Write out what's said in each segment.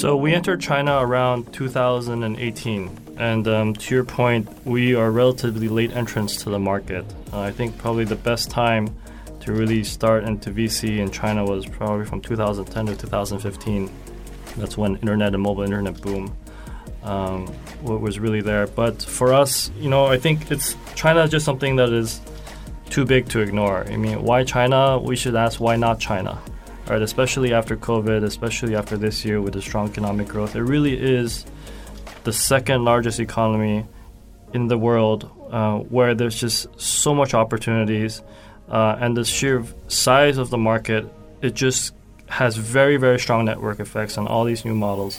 So we entered China around 2018, and um, to your point, we are relatively late entrants to the market. Uh, I think probably the best time to really start into VC in China was probably from 2010 to 2015. That's when internet and mobile internet boom um, was really there. But for us, you know, I think it's China is just something that is too big to ignore. I mean, why China? We should ask why not China, right? Especially after COVID, especially after this year with the strong economic growth, it really is the second largest economy in the world, uh, where there's just so much opportunities, uh, and the sheer size of the market, it just has very very strong network effects on all these new models.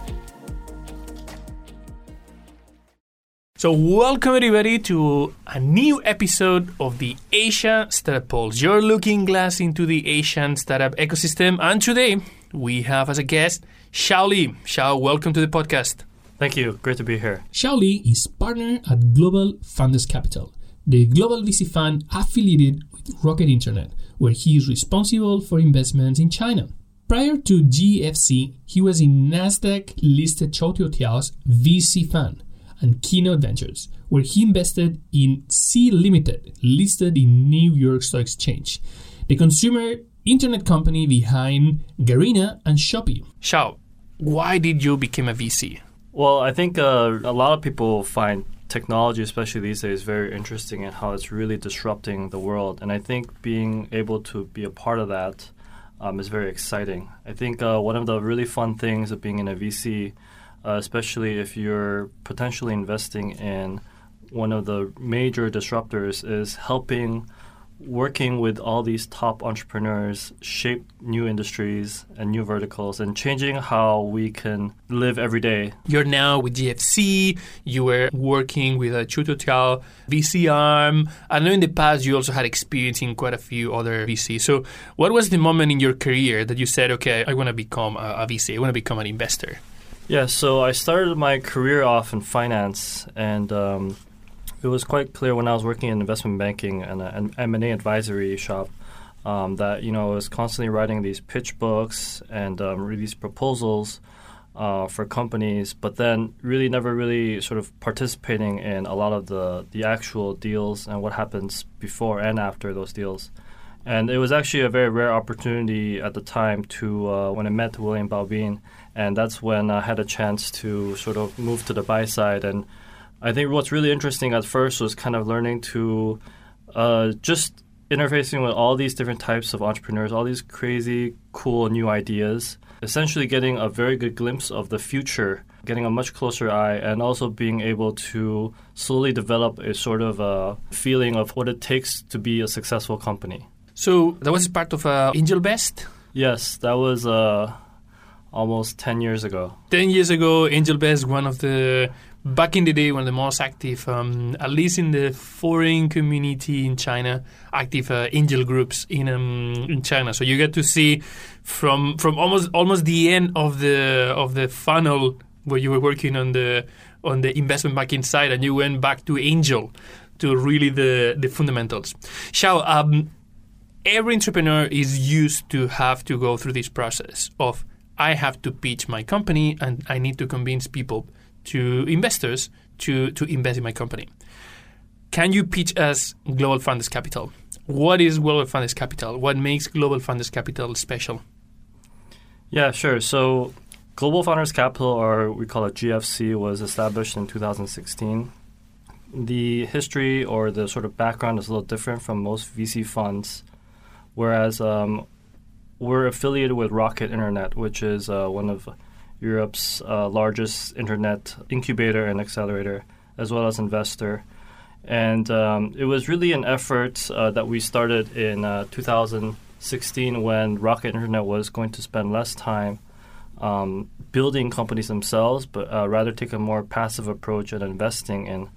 So, welcome everybody to a new episode of the Asia Startup Pulse, your looking glass into the Asian startup ecosystem. And today we have as a guest Xiao Li. Xiao, welcome to the podcast. Thank you. Great to be here. Xiao Li is partner at Global Founders Capital, the global VC fund affiliated with Rocket Internet, where he is responsible for investments in China. Prior to GFC, he was in Nasdaq listed Choutiao's VC fund and Keynote Ventures, where he invested in Sea Limited, listed in New York Stock Exchange, the consumer internet company behind Garena and Shopee. Xiao, why did you become a VC? Well, I think uh, a lot of people find technology, especially these days, very interesting and how it's really disrupting the world. And I think being able to be a part of that um, is very exciting. I think uh, one of the really fun things of being in a VC uh, especially if you're potentially investing in one of the major disruptors, is helping working with all these top entrepreneurs shape new industries and new verticals and changing how we can live every day. You're now with GFC, you were working with a Choutiao VC arm. I know in the past you also had experience in quite a few other VCs. So, what was the moment in your career that you said, okay, I want to become a, a VC, I want to become an investor? Yeah, so I started my career off in finance, and um, it was quite clear when I was working in investment banking and an M&A advisory shop um, that you know I was constantly writing these pitch books and um, these proposals uh, for companies, but then really never really sort of participating in a lot of the the actual deals and what happens before and after those deals. And it was actually a very rare opportunity at the time to uh, when I met William Bao Bean and that's when I had a chance to sort of move to the buy side. And I think what's really interesting at first was kind of learning to uh, just interfacing with all these different types of entrepreneurs, all these crazy, cool new ideas, essentially getting a very good glimpse of the future, getting a much closer eye, and also being able to slowly develop a sort of a feeling of what it takes to be a successful company. So that was part of uh, AngelVest? Yes, that was. Uh, almost 10 years ago. 10 years ago, AngelVest, one of the, back in the day, one of the most active, um, at least in the foreign community in China, active uh, angel groups in um, in China. So you get to see from from almost almost the end of the of the funnel where you were working on the on the investment banking side, and you went back to angel to really the the fundamentals. Xiao, um, every entrepreneur is used to have to go through this process of I have to pitch my company and I need to convince people to investors to, to invest in my company. Can you pitch us Global Founders Capital? What is Global Founders Capital? What makes Global Founders Capital special? Yeah, sure. So, Global Founders Capital, or we call it GFC, was established in 2016. The history or the sort of background is a little different from most VC funds, whereas um, we're affiliated with Rocket Internet, which is uh, one of Europe's uh, largest internet incubator and accelerator, as well as investor. And um, it was really an effort uh, that we started in uh, 2016 when Rocket Internet was going to spend less time um, building companies themselves, but uh, rather take a more passive approach at investing in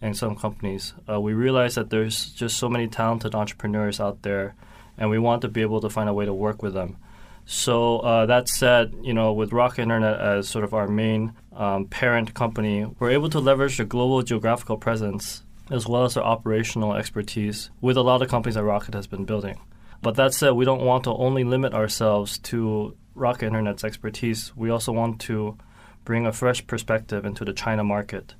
in some companies. Uh, we realized that there's just so many talented entrepreneurs out there, and we want to be able to find a way to work with them. So uh, that said, you know, with Rocket Internet as sort of our main um, parent company, we're able to leverage the global geographical presence as well as our operational expertise with a lot of companies that Rocket has been building. But that said, we don't want to only limit ourselves to Rocket Internet's expertise. We also want to bring a fresh perspective into the China market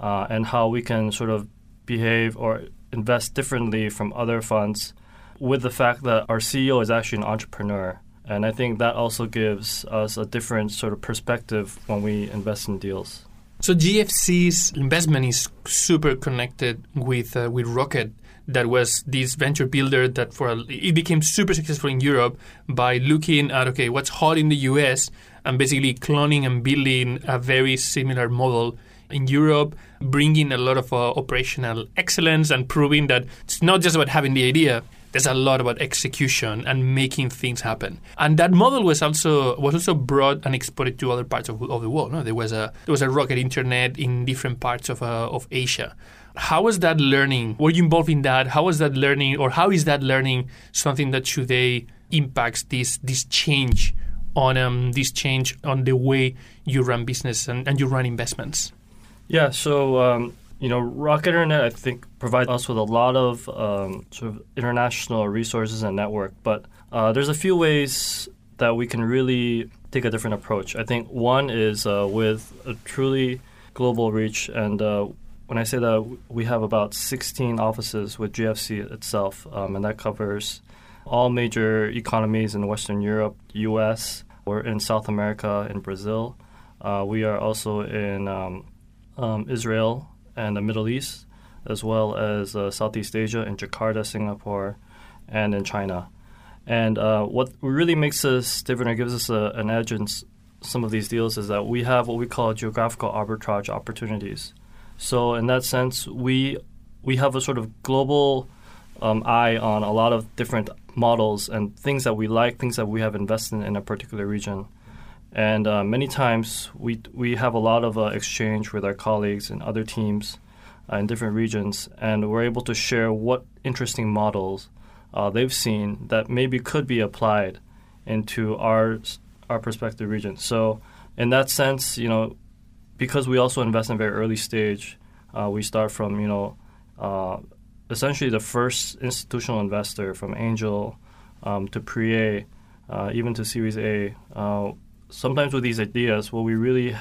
uh, and how we can sort of behave or invest differently from other funds with the fact that our CEO is actually an entrepreneur. And I think that also gives us a different sort of perspective when we invest in deals. So GFC's investment is super connected with uh, with Rocket. That was this venture builder that for a, it became super successful in Europe by looking at okay what's hot in the US and basically cloning and building a very similar model in Europe, bringing a lot of uh, operational excellence and proving that it's not just about having the idea. There's a lot about execution and making things happen, and that model was also was also brought and exported to other parts of, of the world. No? There was a there was a rocket internet in different parts of uh, of Asia. How was that learning? Were you involved in that? How was that learning, or how is that learning something that today impacts this this change on um, this change on the way you run business and, and you run investments? Yeah, so um, you know, Rocket Internet I think provides us with a lot of um, sort of international resources and network, but uh, there's a few ways that we can really take a different approach. I think one is uh, with a truly global reach, and uh, when I say that, we have about 16 offices with GFC itself, um, and that covers all major economies in Western Europe, U.S. We're in South America, in Brazil. Uh, we are also in um, um, Israel and the Middle East, as well as uh, Southeast Asia in Jakarta, Singapore, and in China. And uh, what really makes us different or gives us a, an edge in s- some of these deals is that we have what we call geographical arbitrage opportunities. So in that sense, we we have a sort of global um, eye on a lot of different models and things that we like, things that we have invested in, in a particular region. And uh, many times we, we have a lot of uh, exchange with our colleagues and other teams uh, in different regions, and we're able to share what interesting models uh, they've seen that maybe could be applied into our our prospective region. So, in that sense, you know, because we also invest in very early stage, uh, we start from you know uh, essentially the first institutional investor from angel um, to pre-A, even to Series A sometimes with these ideas, what we really,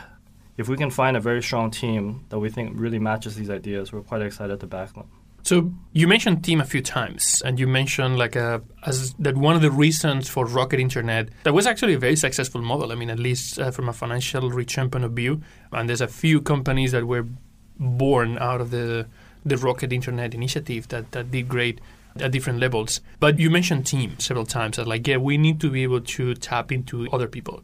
if we can find a very strong team that we think really matches these ideas, we're quite excited to back them. So you mentioned team a few times, and you mentioned like a, as that one of the reasons for Rocket Internet that was actually a very successful model. I mean, at least uh, from a financial return point of view, and there's a few companies that were born out of the the Rocket Internet initiative that that did great at different levels. But you mentioned team several times. That like, yeah, we need to be able to tap into other people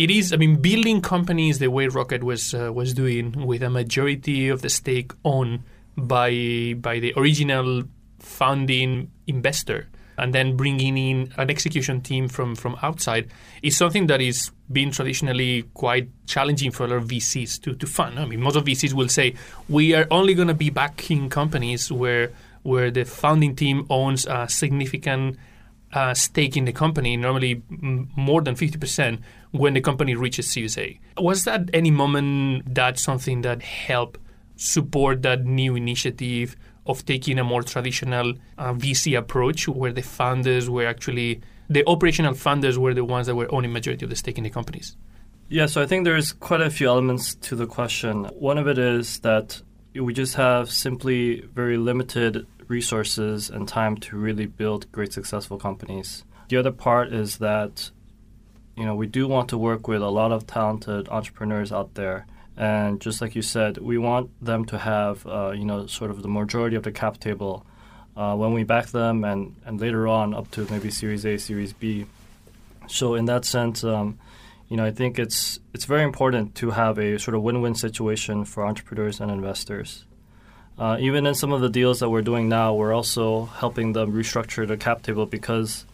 it is. I mean, building companies the way Rocket was uh, was doing, with a majority of the stake owned by by the original founding investor, and then bringing in an execution team from from outside, is something that is been traditionally quite challenging for a lot of VCs to to fund. I mean, most of VCs will say we are only going to be backing companies where where the founding team owns a significant uh, stake in the company, normally m- more than 50%, when the company reaches Series A. Was that any moment that something that helped support that new initiative of taking a more traditional uh, VC approach where the founders were actually, the operational funders were the ones that were owning majority of the stake in the companies? Yeah, so I think there's quite a few elements to the question. One of it is that we just have simply very limited resources and time to really build great successful companies. The other part is that you know we do want to work with a lot of talented entrepreneurs out there. And just like you said we want them to have uh, you know sort of the majority of the cap table uh, when we back them and, and later on up to maybe series a series b. So in that sense um, you know i think it's it's very important to have a sort of win-win situation for entrepreneurs and investors. Uh, even in some of the deals that we're doing now, we're also helping them restructure the cap table because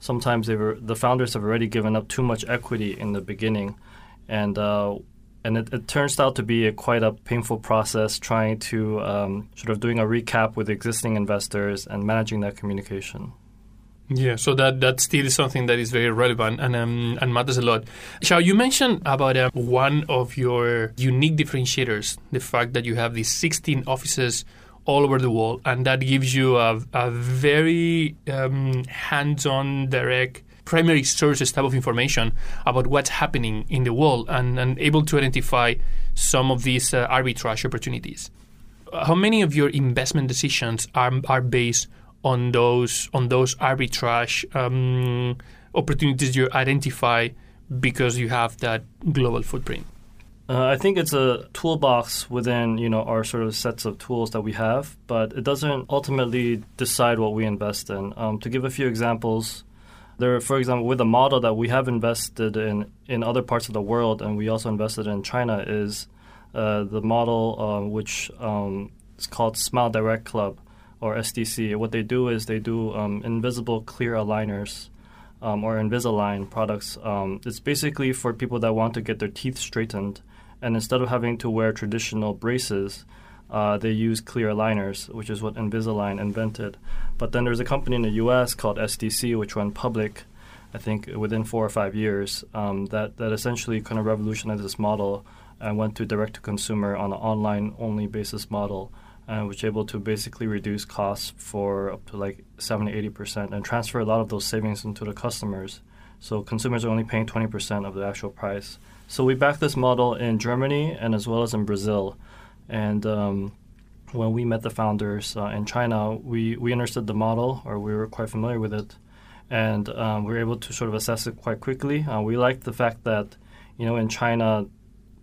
sometimes the founders have already given up too much equity in the beginning, and uh, and it, it, turns out to be a, quite a painful process trying to um, sort of doing a recap with existing investors and managing that communication. Yeah, so that that still is something that is very relevant and um, and matters a lot. Xiao, you mentioned about uh, one of your unique differentiators, the fact that you have these 16 offices all over the world, and that gives you a, a very um, hands-on, direct primary sources type of information about what's happening in the world and, and able to identify some of these uh, arbitrage opportunities. How many of your investment decisions are, are based on those on those arbitrage um, opportunities you identify because you have that global footprint? Uh, I think it's a toolbox within you know our sort of sets of tools that we have, but it doesn't ultimately decide what we invest in. Um, to give a few examples, there, for example, with a model that we have invested in in other parts of the world, and we also invested in China, is uh, the model uh, which um, is called Smile Direct Club or SDC. What they do is they do um, invisible clear aligners. Um, or Invisalign products. Um, it's basically for people that want to get their teeth straightened and instead of having to wear traditional braces, uh, they use clear aligners, which is what Invisalign invented. But then there's a company in the U.S. called SDC, which went public, I think, within four or five years, um, that that essentially kind of revolutionized this model and went to direct to consumer on an online only basis model, and was able to basically reduce costs for up to like 70, 80 percent, and transfer a lot of those savings into the customers. So consumers are only paying 20 percent of the actual price. So we backed this model in Germany and as well as in Brazil. And um, when we met the founders uh, in China, we, we understood the model or we were quite familiar with it. And um, we were able to sort of assess it quite quickly. Uh, we liked the fact that, you know, in China,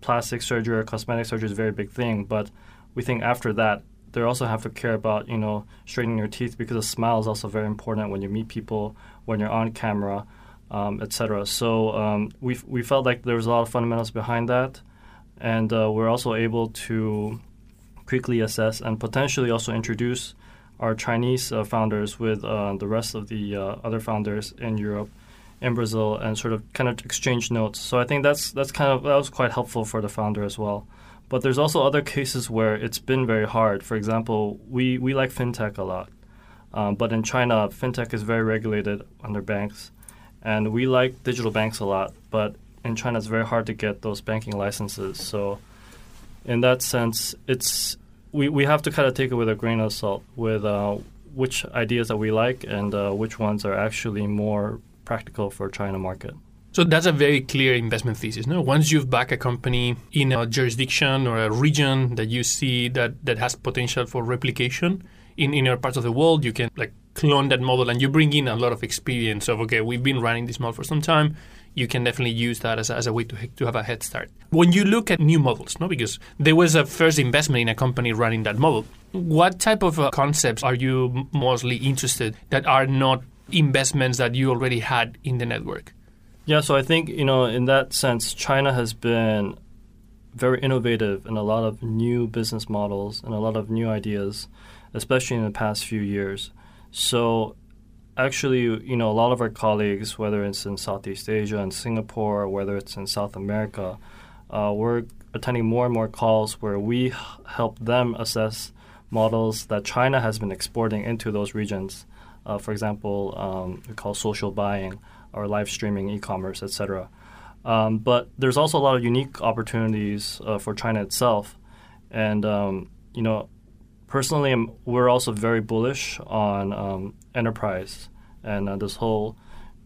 plastic surgery or cosmetic surgery is a very big thing. But we think after that, they also have to care about, you know, straightening your teeth because a smile is also very important when you meet people, when you're on camera um, etc. So um, we we felt like there was a lot of fundamentals behind that, and uh, we're also able to quickly assess and potentially also introduce our Chinese uh, founders with uh, the rest of the uh, other founders in Europe, in Brazil, and sort of kind of exchange notes. So I think that's that's kind of that was quite helpful for the founder as well. But there's also other cases where it's been very hard. For example, we, we like fintech a lot. Um, but in China, fintech is very regulated under banks. And we like digital banks a lot, but in China it's very hard to get those banking licenses. So in that sense, it's we, we have to kind of take it with a grain of salt with uh, which ideas that we like and uh, which ones are actually more practical for China market. So that's a very clear investment thesis. No, once you've backed a company in a jurisdiction or a region that you see that that has potential for replication in in other parts of the world, you can like clone that model and you bring in a lot of experience of okay we've been running this model for some time you can definitely use that as a, as a way to, to have a head start. When you look at new models no because there was a first investment in a company running that model what type of uh, concepts are you mostly interested that are not investments that you already had in the network? Yeah so i think you know in that sense china has been very innovative in a lot of new business models and a lot of new ideas especially in the past few years so actually, you know, a lot of our colleagues, whether it's in Southeast Asia and Singapore, whether it's in South America, uh, we're attending more and more calls where we help them assess models that China has been exporting into those regions. Uh, for example, um, we call social buying or live streaming, e-commerce, etc. Um, but there's also a lot of unique opportunities uh, for China itself, and um, you know, personally, I'm, we're also very bullish on um, enterprise and uh, this whole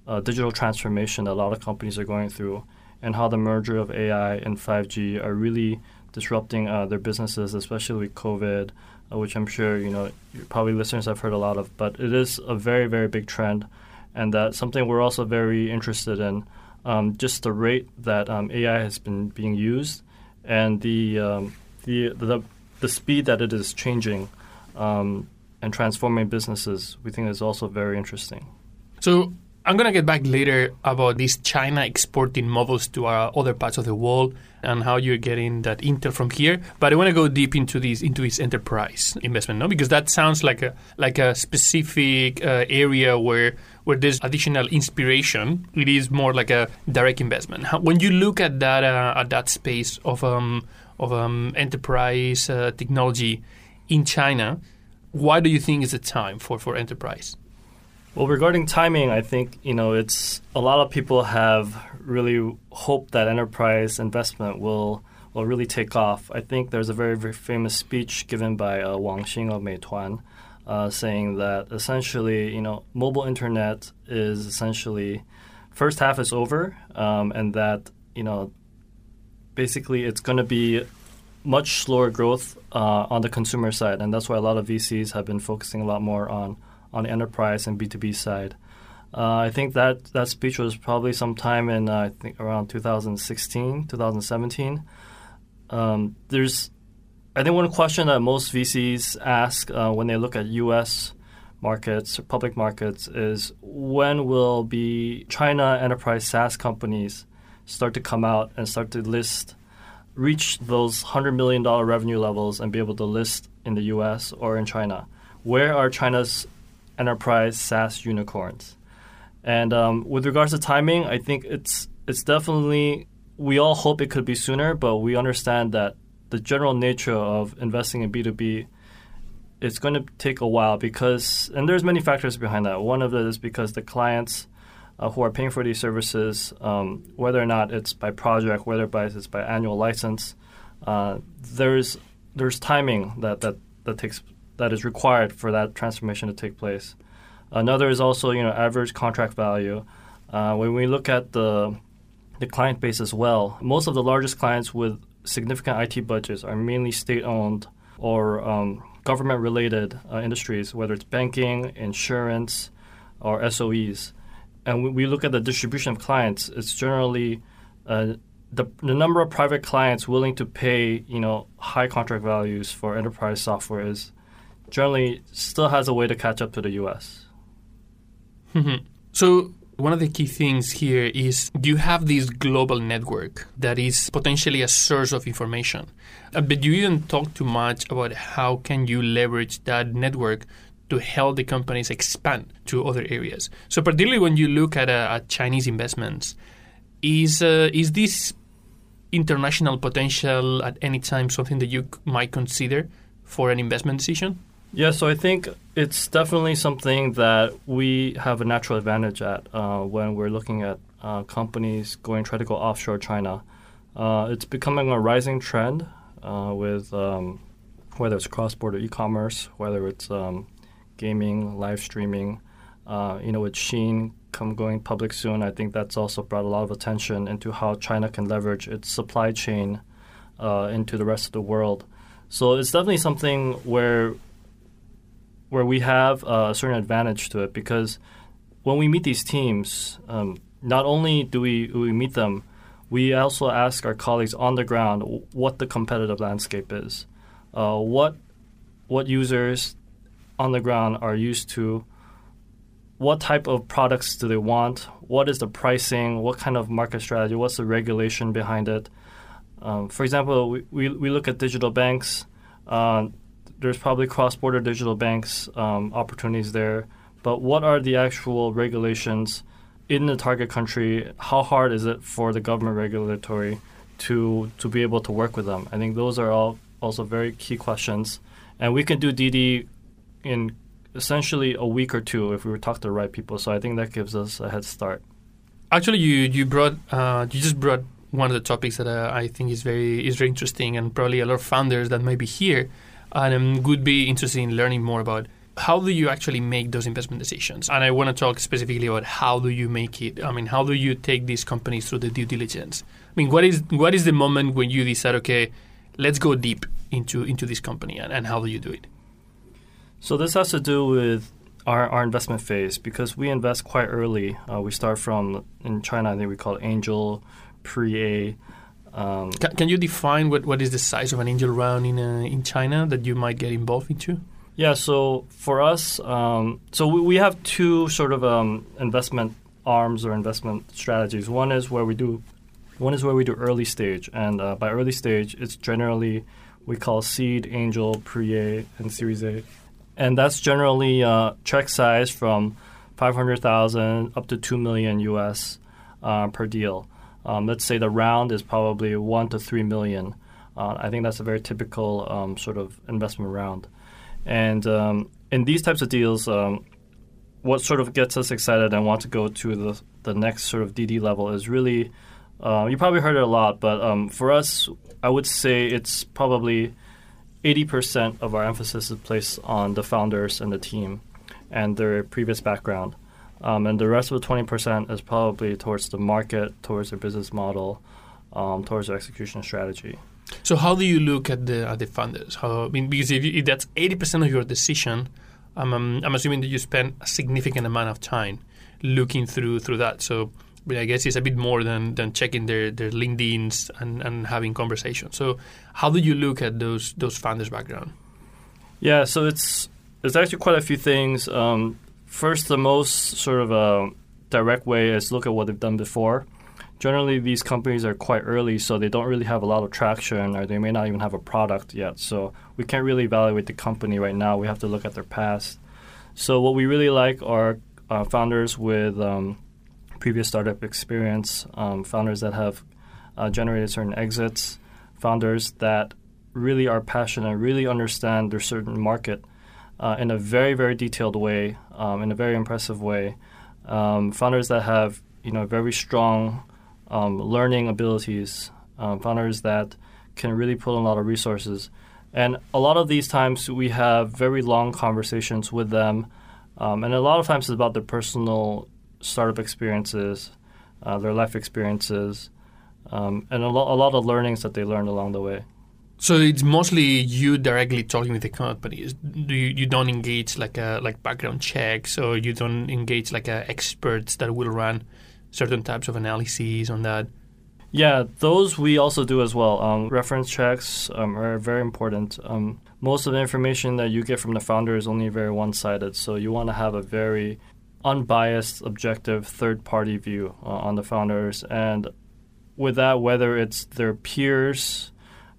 uh, digital transformation that a lot of companies are going through, and how the merger of AI and 5G are really disrupting uh, their businesses, especially with COVID, uh, which I'm sure you know probably listeners have heard a lot of. But it is a very very big trend, and that's something we're also very interested in. Um, just the rate that um, AI has been being used, and the um, the the the speed that it is changing um, and transforming businesses, we think is also very interesting. So I'm going to get back later about these China exporting models to uh, other parts of the world and how you're getting that intel from here. But I want to go deep into this into this enterprise investment, no, because that sounds like a like a specific uh, area where where there's additional inspiration. It is more like a direct investment. How, when you look at that uh, at that space of um, of um, enterprise uh, technology in China, why do you think is the time for for enterprise? Well, regarding timing, I think you know it's a lot of people have really hoped that enterprise investment will will really take off. I think there's a very very famous speech given by uh, Wang Xing of Meituan, uh, saying that essentially you know mobile internet is essentially first half is over, um, and that you know basically it's going to be much slower growth uh, on the consumer side, and that's why a lot of VCs have been focusing a lot more on on enterprise and B2B side. Uh, I think that that speech was probably sometime in uh, I think around 2016, 2017. Um, there's, I think one question that most VCs ask uh, when they look at U.S. markets, public markets, is when will be China enterprise SaaS companies start to come out and start to list, reach those hundred million dollar revenue levels and be able to list in the U.S. or in China? Where are China's enterprise SaaS unicorns. And um, with regards to timing, I think it's it's definitely we all hope it could be sooner, but we understand that the general nature of investing in B two B it's going to take a while because and there's many factors behind that. One of it is because the clients uh, who are paying for these services, um, whether or not it's by project, whether by it's by annual license, uh, there's there's timing that, that, that takes that is required for that transformation to take place. Another is also you know average contract value. Uh, when we look at the the client base as well, most of the largest clients with significant IT budgets are mainly state-owned or um, government-related uh, industries, whether it's banking, insurance, or SOEs. And when we look at the distribution of clients, it's generally uh, the, the number of private clients willing to pay you know high contract values for enterprise software is generally still has a way to catch up to the US. Mm-hmm. so, one of the key things here is you have this global network that is potentially a source of information. Uh, but you didn't talk too much about how can you leverage that network to help the companies expand to other areas. So particularly when you look at, uh, at Chinese investments, is uh, is this international potential at any time something that you might consider for an investment decision? Yeah, so I think it's definitely something that we have a natural advantage at uh, when we're looking at uh, companies going try to go offshore China. Uh, it's becoming a rising trend uh, with um, whether it's cross-border e-commerce, whether it's um, gaming, live streaming. Uh, you know, with Shein come going public soon, I think that's also brought a lot of attention into how China can leverage its supply chain uh, into the rest of the world. So it's definitely something where where we have uh, a certain advantage to it because when we meet these teams, um, not only do we, we meet them, we also ask our colleagues on the ground what the competitive landscape is, uh, what what users on the ground are used to, what type of products do they want, what is the pricing, what kind of market strategy, what's the regulation behind it. Um, for example, we, we, we look at digital banks. Uh, there's probably cross-border digital banks um, opportunities there. But what are the actual regulations in the target country? How hard is it for the government regulatory to to be able to work with them? I think those are all also very key questions. And we can do DD in essentially a week or two if we were talk to the right people. So I think that gives us a head start. Actually, you you brought uh, you just brought one of the topics that uh, I think is very is very interesting, and probably a lot of founders that may be here and um, would be interested in learning more about how do you actually make those investment decisions? And I want to talk specifically about how do you make it? I mean, how do you take these companies through the due diligence? I mean, what is what is the moment when you decide, okay, let's go deep into into this company, and, and how do you do it? So this has to do with our, our investment phase because we invest quite early. Uh, we start from in China, I think we call it angel, pre-A. Um, Can, can you define what, what is the size of an angel round in uh, in China that you might get involved into? Yeah, so for us, um, so we, we have two sort of um, investment arms or investment strategies. One is where we do, one is where we do early stage, and uh, by early stage, it's generally we call seed, angel, pre-A, and Series A, and that's generally uh, check size from five hundred thousand up to two million US uh, per deal. Um, let's say the round is probably one to three million. Uh, I think that's a very typical um, sort of investment round. And um, in these types of deals, um, what sort of gets us excited and want to go to the, the next sort of DD level is really, uh, you probably heard it a lot, but um, for us, I would say it's probably 80% of our emphasis is placed on the founders and the team and their previous background. Um, and the rest of the 20% is probably towards the market, towards their business model, um, towards their execution strategy. So how do you look at the at the funders? How I mean, because if, you, if that's eighty percent of your decision, um, I'm assuming that you spend a significant amount of time looking through through that. So but I guess it's a bit more than, than checking their, their LinkedIn's and, and having conversations. So how do you look at those those founders' background? Yeah, so it's it's actually quite a few things. Um, first, the most sort of uh, direct way is look at what they've done before generally these companies are quite early, so they don't really have a lot of traction, or they may not even have a product yet. So we can't really evaluate the company right now. We have to look at their past. So what we really like are uh, founders with um, previous startup experience, um, founders that have uh, generated certain exits, founders that really are passionate, really understand their certain market uh, in a very, very detailed way, um, in a very impressive way. Um, founders that have you know very strong um, learning abilities, um, founders that can really pull in a lot of resources. And a lot of these times we have very long conversations with them. Um, and a lot of times it's about their personal startup experiences, uh, their life experiences, um, and a, lo- a lot of learnings that they learned along the way. So it's mostly you directly talking with the companies. Do you, you don't engage like a, like background checks, or you don't engage like a experts that will run certain types of analyses on that? Yeah, those we also do as well. Um, reference checks um, are very important. Um, most of the information that you get from the founder is only very one sided, so you want to have a very unbiased, objective, third party view uh, on the founders. And with that, whether it's their peers,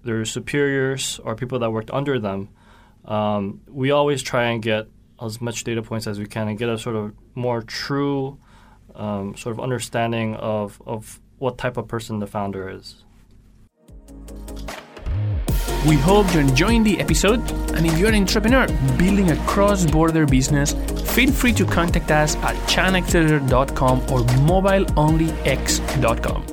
their superiors, or people that worked under them, um, we always try and get as much data points as we can and get a sort of more true um, sort of understanding of, of what type of person the founder is. We hope you're enjoying the episode, and if you're an entrepreneur building a cross border business, feel free to contact us at chinaaccelerator.com or mobileonlyx.com.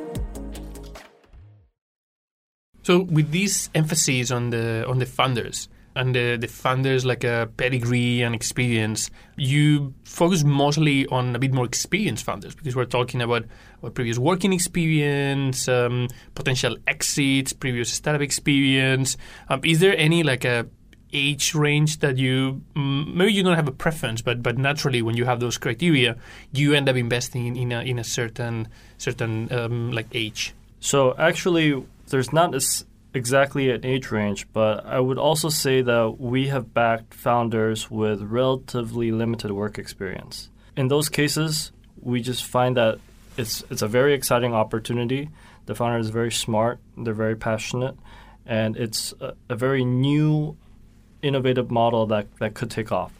So, with this emphasis on the on the funders, and the, the founders like a pedigree and experience, you focus mostly on a bit more experienced funders because we're talking about, about previous working experience, um, potential exits, previous startup experience. Um, is there any like a age range that you maybe you don't have a preference, but but naturally when you have those criteria, you end up investing in, in a in a certain certain um, like age. So actually, there's not a exactly an age range, but I would also say that we have backed founders with relatively limited work experience. In those cases, we just find that it's it's a very exciting opportunity. The founder is very smart, they're very passionate, and it's a, a very new, innovative model that, that could take off.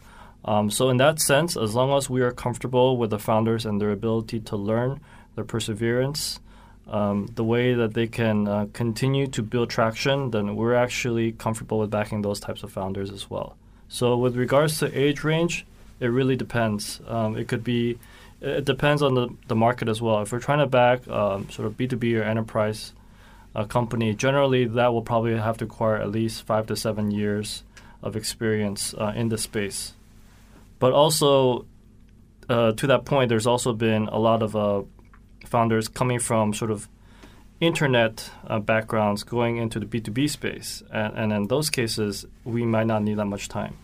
Um, so in that sense, as long as we are comfortable with the founders and their ability to learn, their perseverance, um, the way that they can uh, continue to build traction, then we're actually comfortable with backing those types of founders as well. So, with regards to age range, it really depends. Um, it could be, it depends on the, the market as well. If we're trying to back um, sort of B2B or enterprise uh, company, generally that will probably have to acquire at least five to seven years of experience uh, in the space. But also, uh, to that point, there's also been a lot of uh, founders coming from sort of internet uh, backgrounds going into the B2B space. And, and, in those cases, we might not need that much time.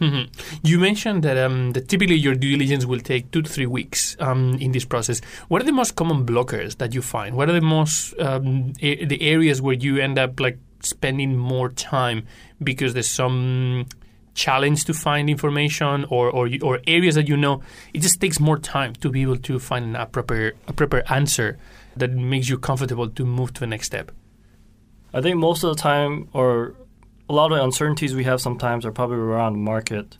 Mm-hmm. You mentioned that, um, that typically your due diligence will take two to three weeks um, in this process. What are the most common blockers that you find? What are the most um, a- the areas where you end up like spending more time because there's some challenge to find information or, or or areas that you know it just takes more time to be able to find a proper a proper answer that makes you comfortable to move to the next step. I think most of the time, or a lot of the uncertainties we have sometimes are probably around market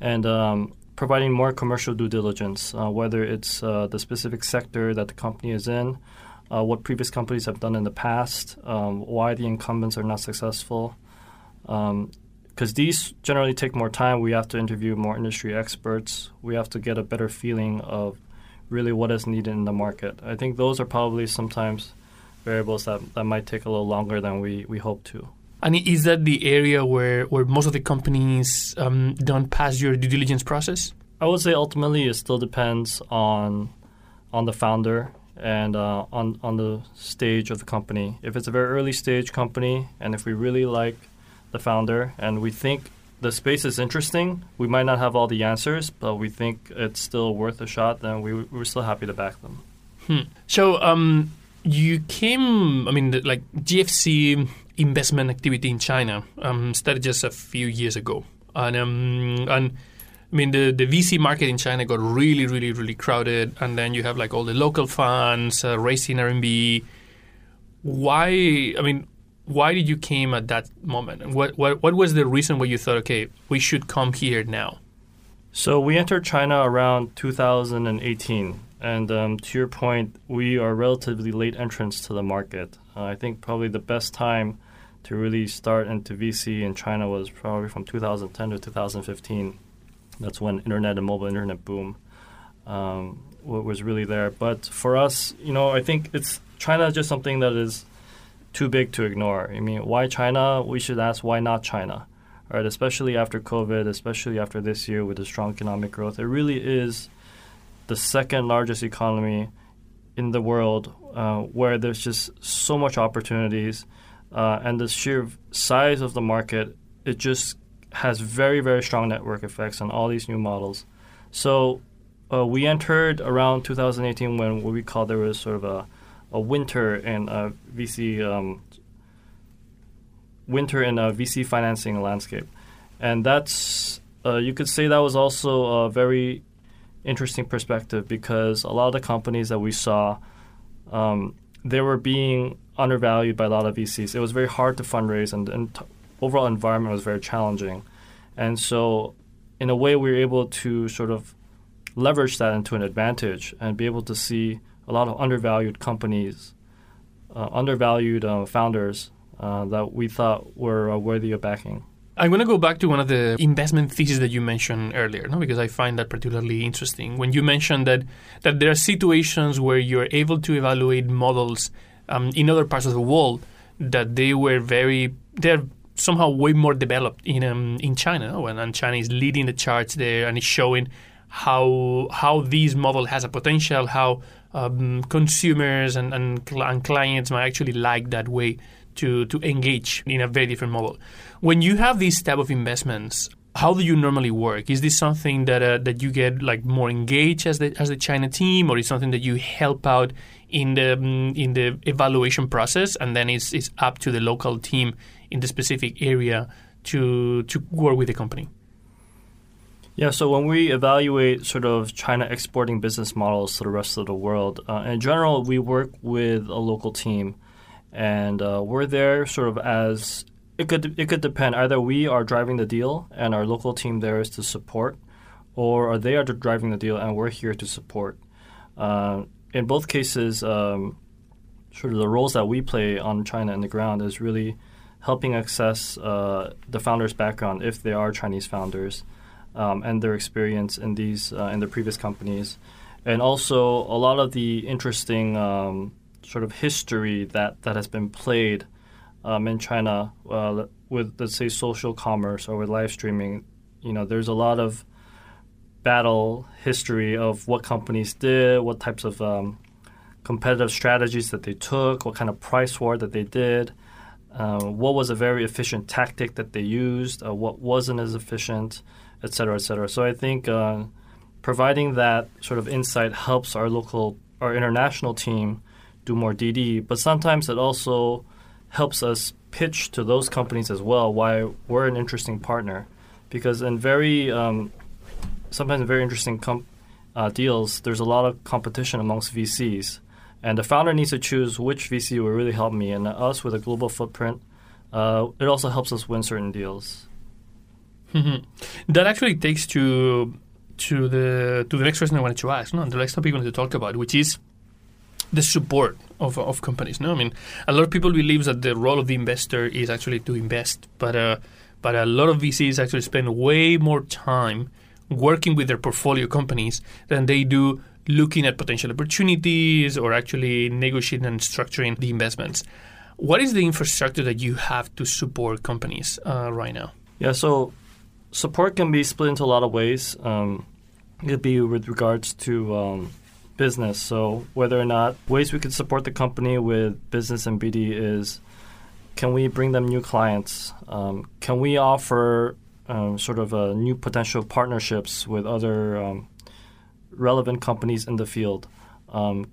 and um, providing more commercial due diligence, uh, whether it's uh, the specific sector that the company is in, uh, what previous companies have done in the past, um, why the incumbents are not successful. Because um, these generally take more time. We have to interview more industry experts. We have to get a better feeling of really what is needed in the market. I think those are probably sometimes variables that, that might take a little longer than we, we hope to. And is that the area where, where most of the companies um, don't pass your due diligence process? I would say ultimately it still depends on on the founder and uh, on on the stage of the company. If it's a very early stage company, and if we really like the founder and we think the space is interesting, we might not have all the answers, but we think it's still worth a shot. Then we we're still happy to back them. Hmm. So um, you came, I mean, like GFC investment activity in China um, started just a few years ago, and um, and I mean the the VC market in China got really, really, really crowded, and then you have like all the local funds uh, raising RMB. Why? I mean, why did you came at that moment? And what what what was the reason why you thought, okay, we should come here now? So we entered China around 2018. And um, to your point, we are relatively late entrants to the market. Uh, I think probably the best time to really start into VC in China was probably from 2010 to 2015. That's when internet and mobile internet boom um, was really there. But for us, you know, I think it's China is just something that is too big to ignore. I mean, why China? We should ask why not China, right? Especially after COVID, especially after this year with the strong economic growth, it really is the second largest economy in the world, uh, where there's just so much opportunities, uh, and the sheer size of the market, it just has very very strong network effects on all these new models. So uh, we entered around 2018 when what we call there was sort of a, a winter in a VC um, winter in a VC financing landscape, and that's uh, you could say that was also a very interesting perspective because a lot of the companies that we saw, um, they were being undervalued by a lot of VCs. It was very hard to fundraise, and, and t- overall environment was very challenging. And so, in a way, we were able to sort of leverage that into an advantage and be able to see a lot of undervalued companies, uh, undervalued uh, founders uh, that we thought were uh, worthy of backing. I'm going to go back to one of the investment theses that you mentioned earlier, no? because I find that particularly interesting. When you mentioned that, that there are situations where you're able to evaluate models um, in other parts of the world that they were very, they're somehow way more developed in um, in China, and, and China is leading the charts there and is showing how how this model has a potential, how um, consumers and, and, and clients might actually like that way to, to engage in a very different model. When you have these type of investments, how do you normally work? Is this something that uh, that you get like more engaged as the as the China team, or is something that you help out in the um, in the evaluation process, and then it's it's up to the local team in the specific area to to work with the company? Yeah, so when we evaluate sort of China exporting business models to the rest of the world, uh, in general, we work with a local team and uh, we're there sort of as it could it could depend. Either we are driving the deal and our local team there is to support, or they are driving the deal and we're here to support. Uh, in both cases, um, sort of the roles that we play on China in the ground is really helping access uh, the founders' background if they are Chinese founders um, and their experience in these uh, in their previous companies, and also a lot of the interesting. Um, sort of history that, that has been played um, in China uh, with, let's say, social commerce or with live streaming. You know, there's a lot of battle history of what companies did, what types of um, competitive strategies that they took, what kind of price war that they did, uh, what was a very efficient tactic that they used, uh, what wasn't as efficient, et cetera, et cetera. So I think uh, providing that sort of insight helps our local, our international team do more DD, but sometimes it also helps us pitch to those companies as well why we're an interesting partner because in very um, sometimes in very interesting com- uh, deals, there's a lot of competition amongst VCs, and the founder needs to choose which VC will really help me. And us with a global footprint, uh, it also helps us win certain deals. Mm-hmm. That actually takes to to the to the next question I wanted to ask. No, the next topic I wanted to talk about, which is the support of, of companies. No, I mean a lot of people believe that the role of the investor is actually to invest, but uh, but a lot of VCs actually spend way more time working with their portfolio companies than they do looking at potential opportunities or actually negotiating and structuring the investments. What is the infrastructure that you have to support companies uh, right now? Yeah, so support can be split into a lot of ways. Um, it could be with regards to um, business. So whether or not ways we could support the company with business and BD is can we bring them new clients? Um, can we offer um, sort of new potential partnerships with other um, relevant companies in the field? Um,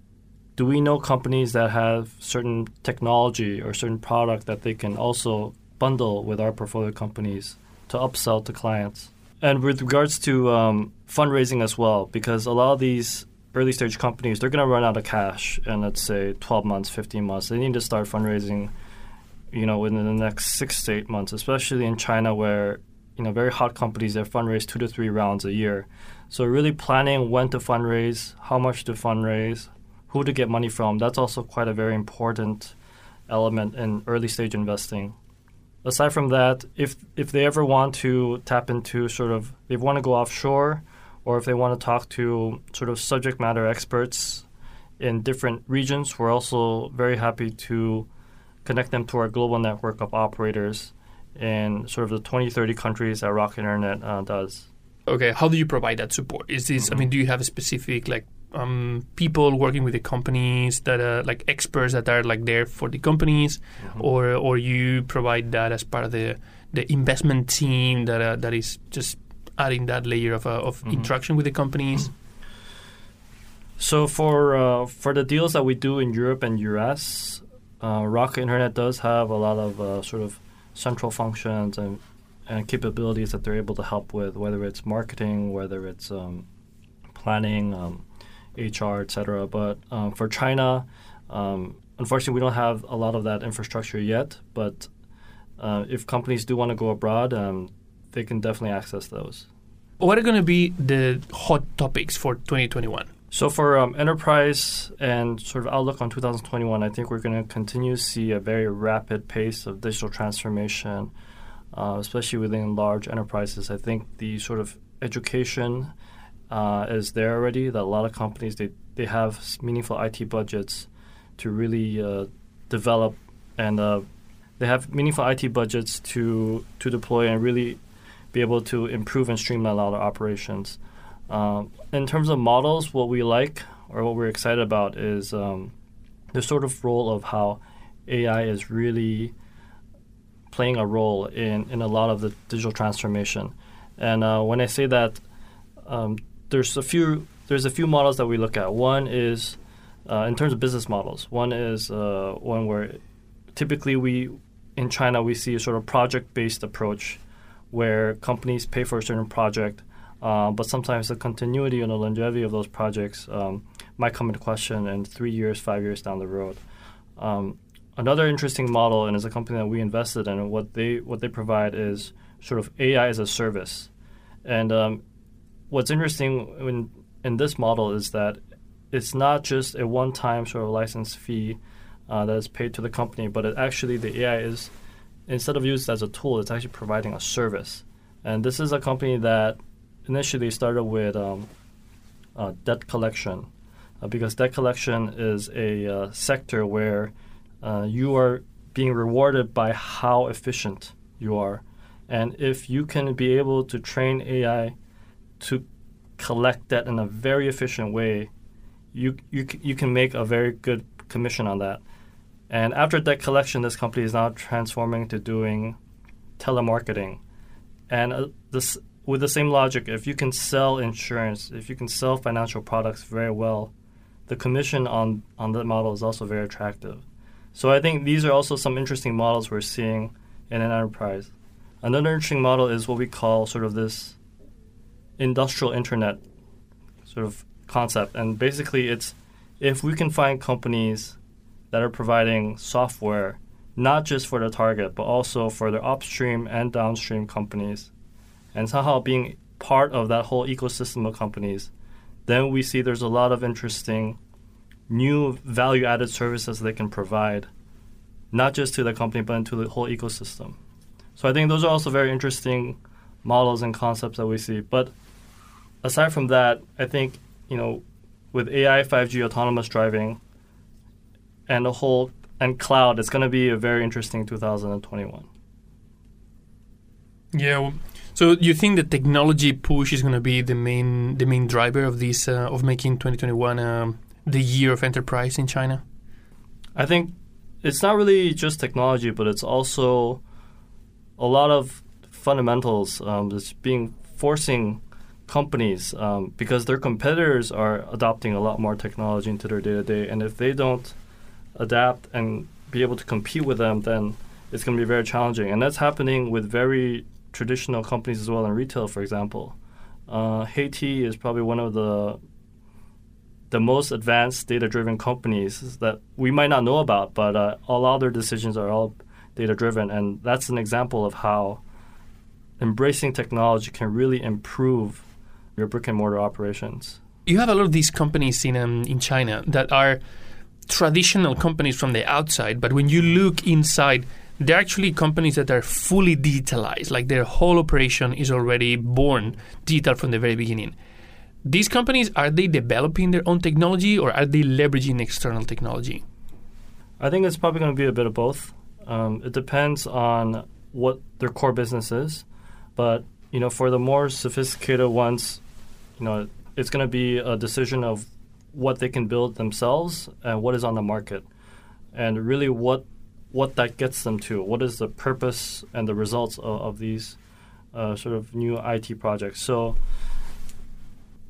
do we know companies that have certain technology or certain product that they can also bundle with our portfolio companies to upsell to clients? And with regards to um, fundraising as well, because a lot of these early stage companies, they're going to run out of cash in, let's say, 12 months, 15 months. They need to start fundraising, you know, within the next six to eight months, especially in China where, you know, very hot companies, they fundraise two to three rounds a year. So really planning when to fundraise, how much to fundraise, who to get money from, that's also quite a very important element in early stage investing. Aside from that, if if they ever want to tap into sort of they want to go offshore, or if they want to talk to sort of subject matter experts in different regions, we're also very happy to connect them to our global network of operators in sort of the 20, 30 countries that Rocket Internet uh, does. Okay, how do you provide that support? Is this, mm-hmm. I mean, do you have a specific like um, people working with the companies that are like experts that are like there for the companies, mm-hmm. or or you provide that as part of the the investment team that uh, that is just adding that layer of, uh, of mm-hmm. interaction with the companies. So for uh, for the deals that we do in Europe and US, uh, Rocket Internet does have a lot of uh, sort of central functions and and capabilities that they're able to help with, whether it's marketing, whether it's um, planning. Um, HR, etc. But um, for China, um, unfortunately, we don't have a lot of that infrastructure yet. But uh, if companies do want to go abroad, um, they can definitely access those. What are going to be the hot topics for 2021? So for um, enterprise and sort of outlook on 2021, I think we're going to continue to see a very rapid pace of digital transformation, uh, especially within large enterprises. I think the sort of education uh, is there already. That a lot of companies they they have meaningful IT budgets to really uh, develop, and uh, they have meaningful IT budgets to to deploy and really be able to improve and streamline a lot of operations. Um, in terms of models, what we like or what we're excited about is um, the sort of role of how AI is really playing a role in, in a lot of the digital transformation. And uh, when I say that, um, there's a few there's a few models that we look at. One is uh, in terms of business models. One is uh, one where typically we in China we see a sort of project based approach where companies pay for a certain project, uh, but sometimes the continuity and the longevity of those projects um, might come into question in three years, five years down the road. Um, another interesting model, and it's a company that we invested in, what they what they provide is sort of AI as a service, and um, what's interesting in, in this model is that it's not just a one-time sort of license fee uh, that is paid to the company, but it actually the AI is instead of used as a tool, it's actually providing a service. And this is a company that initially started with um, uh, debt collection, uh, because debt collection is a uh, sector where uh, you are being rewarded by how efficient you are. And if you can be able to train AI to collect that in a very efficient way, you you you can make a very good commission on that. And after that collection, this company is now transforming to doing telemarketing, and uh, this with the same logic, if you can sell insurance, if you can sell financial products very well, the commission on on that model is also very attractive. So I think these are also some interesting models we're seeing in an enterprise. Another interesting model is what we call sort of this industrial internet sort of concept. And basically, it's if we can find companies that are providing software not just for the target, but also for their upstream and downstream companies, and somehow being part of that whole ecosystem of companies, then we see there's a lot of interesting new value added services they can provide, not just to the company, but into the whole ecosystem. So I think those are also very interesting models and concepts that we see. But aside from that, I think, you know, with AI, 5G, autonomous driving, and the whole and cloud, it's going to be a very interesting 2021. Yeah. So you think the technology push is going to be the main the main driver of this uh, of making 2021 um, the year of enterprise in China? I think it's not really just technology, but it's also a lot of fundamentals. Um, that's being forcing companies um, because their competitors are adopting a lot more technology into their day to day, and if they don't adapt and be able to compete with them, then it's going to be very challenging. And that's happening with very traditional companies as well in retail, for example. Uh, HeyTea is probably one of the the most advanced data-driven companies that we might not know about, but uh, all other decisions are all data-driven, and that's an example of how embracing technology can really improve your brick and mortar operations. You have a lot of these companies in um, in China that are traditional companies from the outside, but when you look inside, they're actually companies that are fully digitalized, like their whole operation is already born digital from the very beginning. These companies, are they developing their own technology or are they leveraging external technology? I think it's probably going to be a bit of both. Um, it depends on what their core business is, but you know, for the more sophisticated ones, you know, it's going to be a decision of what they can build themselves and what is on the market, and really what what that gets them to. What is the purpose and the results of, of these uh, sort of new IT projects? So,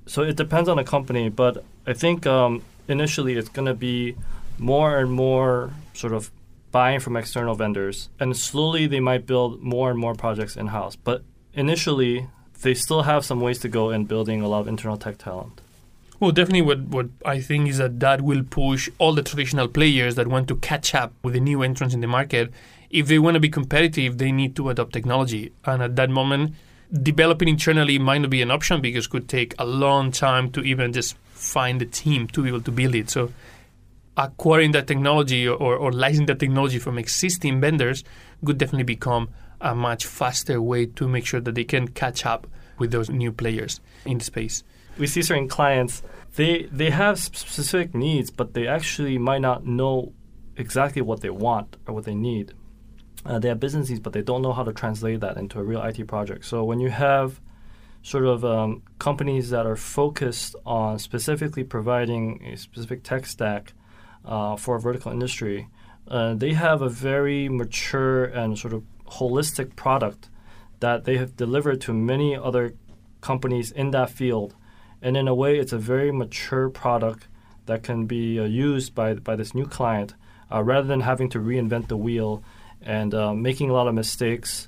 so it depends on the company, but I think um, initially it's going to be more and more sort of buying from external vendors, and slowly they might build more and more projects in house. But initially, they still have some ways to go in building a lot of internal tech talent. Well, definitely, what, what I think is that that will push all the traditional players that want to catch up with the new entrants in the market. If they want to be competitive, they need to adopt technology. And at that moment, developing internally might not be an option because it could take a long time to even just find the team to be able to build it. So, acquiring that technology or, or licensing that technology from existing vendors could definitely become a much faster way to make sure that they can catch up with those new players in the space we see certain clients they they have specific needs, but they actually might not know exactly what they want or what they need. Uh, they have businesses, but they don't know how to translate that into a real IT project. So when you have sort of um, companies that are focused on specifically providing a specific tech stack uh, for a vertical industry, uh, they have a very mature and sort of holistic product that they have delivered to many other companies in that field and in a way, it's a very mature product that can be uh, used by by this new client uh, rather than having to reinvent the wheel and uh, making a lot of mistakes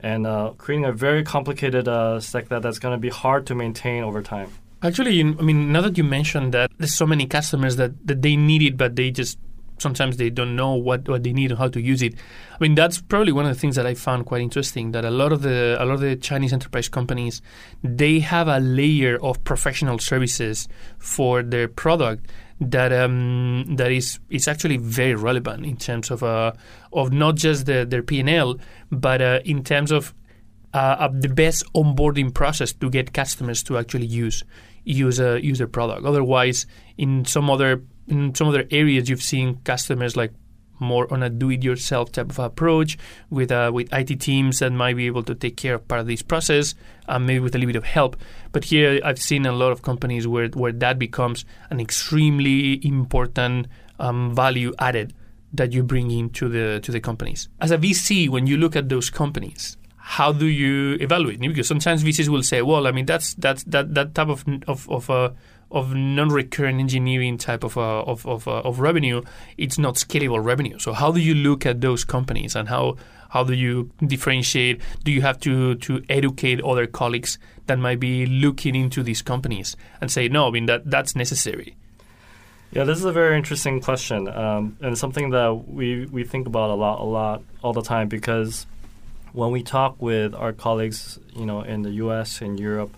and uh, creating a very complicated uh, stack that, that's going to be hard to maintain over time. Actually, I mean, now that you mentioned that there's so many customers that, that they need it, but they just sometimes they don't know what, what they need and how to use it. I mean, that's probably one of the things that I found quite interesting. That a lot of the a lot of the Chinese enterprise companies they have a layer of professional services for their product that um, that is is actually very relevant in terms of uh, of not just the, their P and L, but uh, in terms of uh, the best onboarding process to get customers to actually use use a use a product. Otherwise, in some other in some other areas you've seen customers like more on a do-it-yourself type of approach with uh, with IT teams that might be able to take care of part of this process, uh, maybe with a little bit of help. But here I've seen a lot of companies where where that becomes an extremely important um, value added that you bring into the to the companies. As a VC, when you look at those companies, how do you evaluate? Because sometimes VCs will say, "Well, I mean, that's that's that that type of of of, uh, of non-recurrent engineering type of uh, of of, uh, of revenue, it's not scalable revenue. So how do you look at those companies and how how do you differentiate? Do you have to to educate other colleagues that might be looking into these companies and say no? I mean that that's necessary. Yeah, this is a very interesting question, um, and something that we we think about a lot, a lot, all the time because when we talk with our colleagues, you know, in the U.S. and Europe,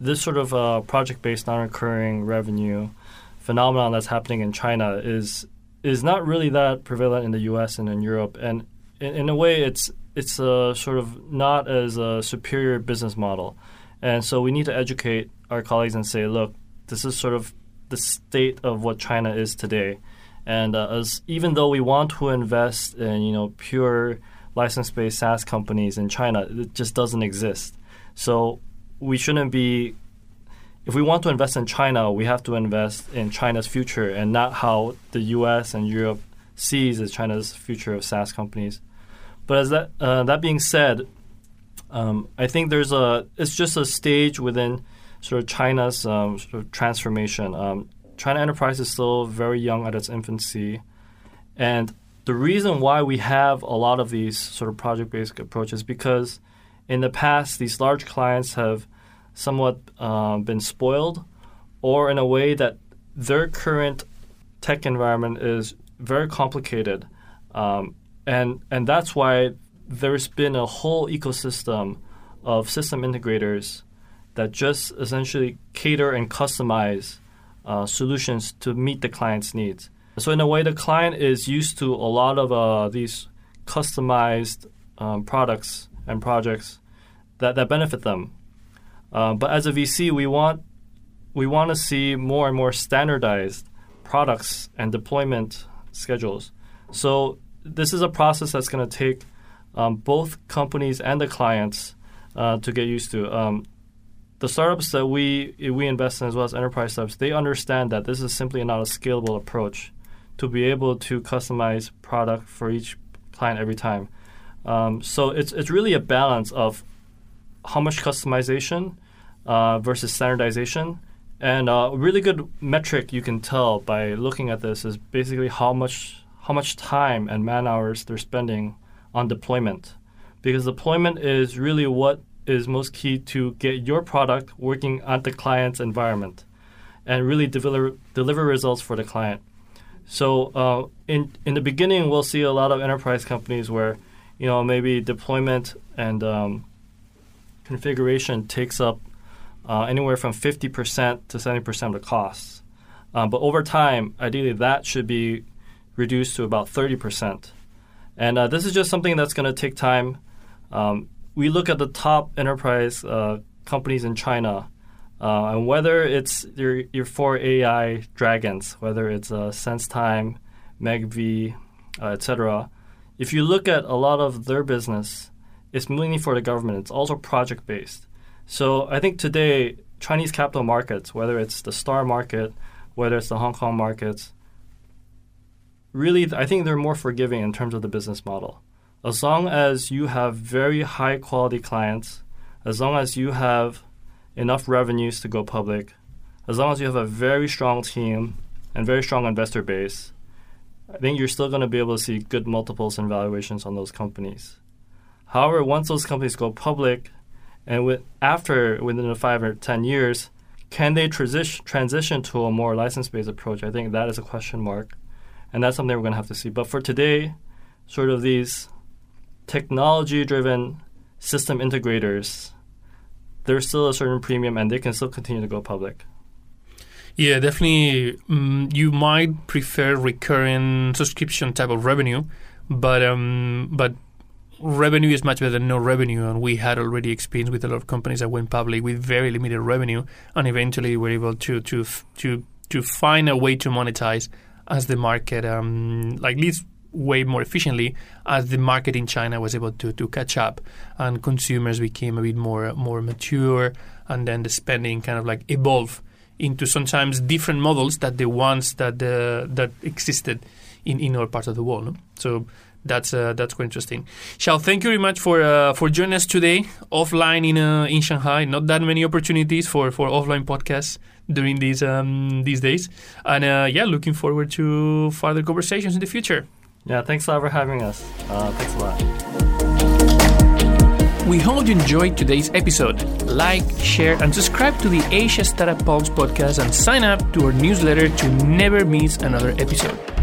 this sort of uh, project-based non-recurring revenue phenomenon that's happening in China is is not really that prevalent in the U.S. and in Europe, and in, in a way, it's it's a sort of not as a superior business model, and so we need to educate our colleagues and say, look, this is sort of the state of what China is today, and uh, as even though we want to invest in you know pure license-based SaaS companies in China, it just doesn't exist. So we shouldn't be. If we want to invest in China, we have to invest in China's future and not how the U.S. and Europe sees as China's future of SaaS companies. But as that uh, that being said, um, I think there's a it's just a stage within sort of China's um, sort of transformation. Um, China Enterprise is still very young at its infancy, and the reason why we have a lot of these sort of project-based approaches because in the past these large clients have somewhat uh, been spoiled, or in a way that their current tech environment is very complicated, um, and and that's why there's been a whole ecosystem of system integrators that just essentially cater and customize uh, solutions to meet the client's needs. So in a way, the client is used to a lot of uh, these customized um, products and projects that, that benefit them. Uh, but as a VC, we want we want to see more and more standardized products and deployment schedules. So this is a process that's going to take um, both companies and the clients uh, to get used to. Um, the startups that we we invest in, as well as enterprise startups, they understand that this is simply not a scalable approach to be able to customize product for each client every time. Um, so it's it's really a balance of how much customization uh, versus standardization. And uh, a really good metric you can tell by looking at this is basically how much how much time and man hours they're spending on deployment, because deployment is really what is most key to get your product working at the client's environment, and really deliver deliver results for the client. So uh, in in the beginning, we'll see a lot of enterprise companies where, you know, maybe deployment and um, configuration takes up uh, anywhere from 50% to 70% of the costs. Um, but over time, ideally, that should be reduced to about 30%. And uh, this is just something that's going to take time. Um, we look at the top enterprise uh, companies in China uh, and whether it's your, your four AI dragons, whether it's uh, SenseTime, Megvii, etc., if you look at a lot of their business, it's mainly for the government. It's also project based. So I think today, Chinese capital markets, whether it's the STAR market, whether it's the Hong Kong markets, really, I think they're more forgiving in terms of the business model. As long as you have very high quality clients, as long as you have enough revenues to go public, as long as you have a very strong team and very strong investor base, I think you're still going to be able to see good multiples and valuations on those companies. However, once those companies go public, and with, after within the five or ten years, can they transition transition to a more license-based approach? I think that is a question mark, and that's something we're going to have to see. But for today, sort of these technology-driven system integrators there's still a certain premium and they can still continue to go public. Yeah, definitely. Um, you might prefer recurring subscription type of revenue, but um, but revenue is much better than no revenue. And we had already experience with a lot of companies that went public with very limited revenue, and eventually were able to to to to find a way to monetize as the market um, like least way more efficiently as the market in China was able to, to catch up and consumers became a bit more more mature and then the spending kind of like evolved into sometimes different models that the ones that uh, that existed in, in other parts of the world. No? So that's uh, that's quite interesting. Xiao, thank you very much for uh, for joining us today offline in uh, in Shanghai. Not that many opportunities for, for offline podcasts during these um, these days, and uh, yeah, looking forward to further conversations in the future. Yeah, thanks a lot for having us. Uh, thanks a lot. We hope you enjoyed today's episode. Like, share, and subscribe to the Asia Startup Pulse podcast and sign up to our newsletter to never miss another episode.